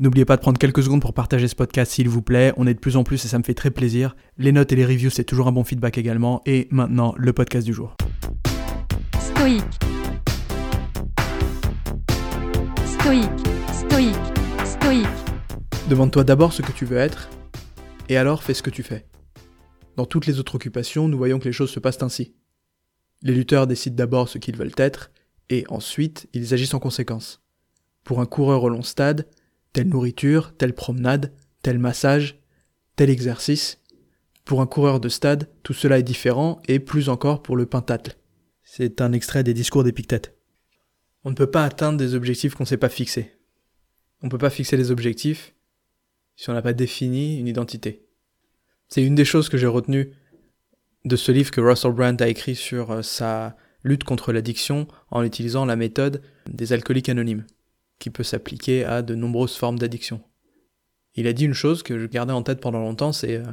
N'oubliez pas de prendre quelques secondes pour partager ce podcast s'il vous plaît. On est de plus en plus et ça me fait très plaisir. Les notes et les reviews, c'est toujours un bon feedback également. Et maintenant, le podcast du jour. Stoïque. Stoïque. Stoïque. Stoïque. Demande-toi d'abord ce que tu veux être et alors fais ce que tu fais. Dans toutes les autres occupations, nous voyons que les choses se passent ainsi. Les lutteurs décident d'abord ce qu'ils veulent être et ensuite ils agissent en conséquence. Pour un coureur au long stade, telle nourriture, telle promenade, tel massage, tel exercice. Pour un coureur de stade, tout cela est différent et plus encore pour le pentathlon. C'est un extrait des discours d'Épictète. On ne peut pas atteindre des objectifs qu'on ne s'est pas fixés. On ne peut pas fixer des objectifs si on n'a pas défini une identité. C'est une des choses que j'ai retenues de ce livre que Russell Brand a écrit sur euh, sa lutte contre l'addiction en utilisant la méthode des alcooliques anonymes qui peut s'appliquer à de nombreuses formes d'addiction. Il a dit une chose que je gardais en tête pendant longtemps, c'est euh,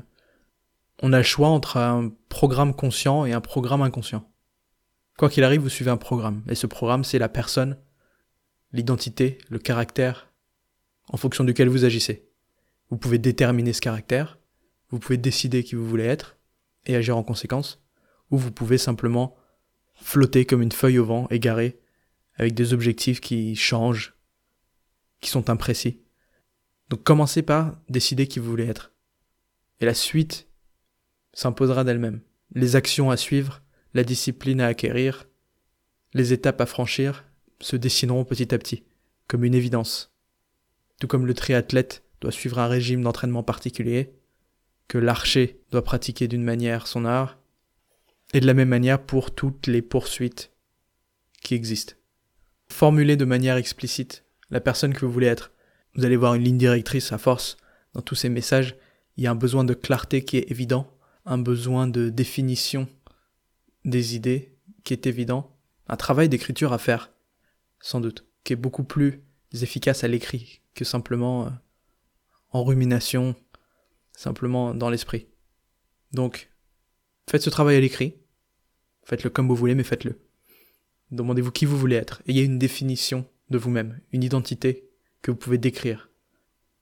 on a le choix entre un programme conscient et un programme inconscient. Quoi qu'il arrive, vous suivez un programme, et ce programme, c'est la personne, l'identité, le caractère, en fonction duquel vous agissez. Vous pouvez déterminer ce caractère, vous pouvez décider qui vous voulez être, et agir en conséquence, ou vous pouvez simplement flotter comme une feuille au vent, égarée, avec des objectifs qui changent, qui sont imprécis. Donc commencez par décider qui vous voulez être. Et la suite s'imposera d'elle-même. Les actions à suivre, la discipline à acquérir, les étapes à franchir se dessineront petit à petit, comme une évidence. Tout comme le triathlète doit suivre un régime d'entraînement particulier, que l'archer doit pratiquer d'une manière son art, et de la même manière pour toutes les poursuites qui existent. Formulez de manière explicite la personne que vous voulez être. Vous allez voir une ligne directrice à force dans tous ces messages. Il y a un besoin de clarté qui est évident, un besoin de définition des idées qui est évident, un travail d'écriture à faire, sans doute, qui est beaucoup plus efficace à l'écrit que simplement euh, en rumination, simplement dans l'esprit. Donc, faites ce travail à l'écrit, faites-le comme vous voulez, mais faites-le. Demandez-vous qui vous voulez être, ayez une définition de vous-même, une identité que vous pouvez décrire,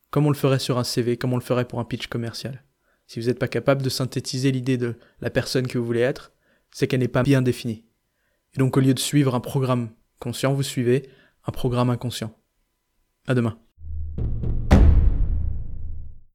comme on le ferait sur un CV, comme on le ferait pour un pitch commercial. Si vous n'êtes pas capable de synthétiser l'idée de la personne que vous voulez être, c'est qu'elle n'est pas bien définie. Et donc au lieu de suivre un programme conscient, vous suivez un programme inconscient. À demain.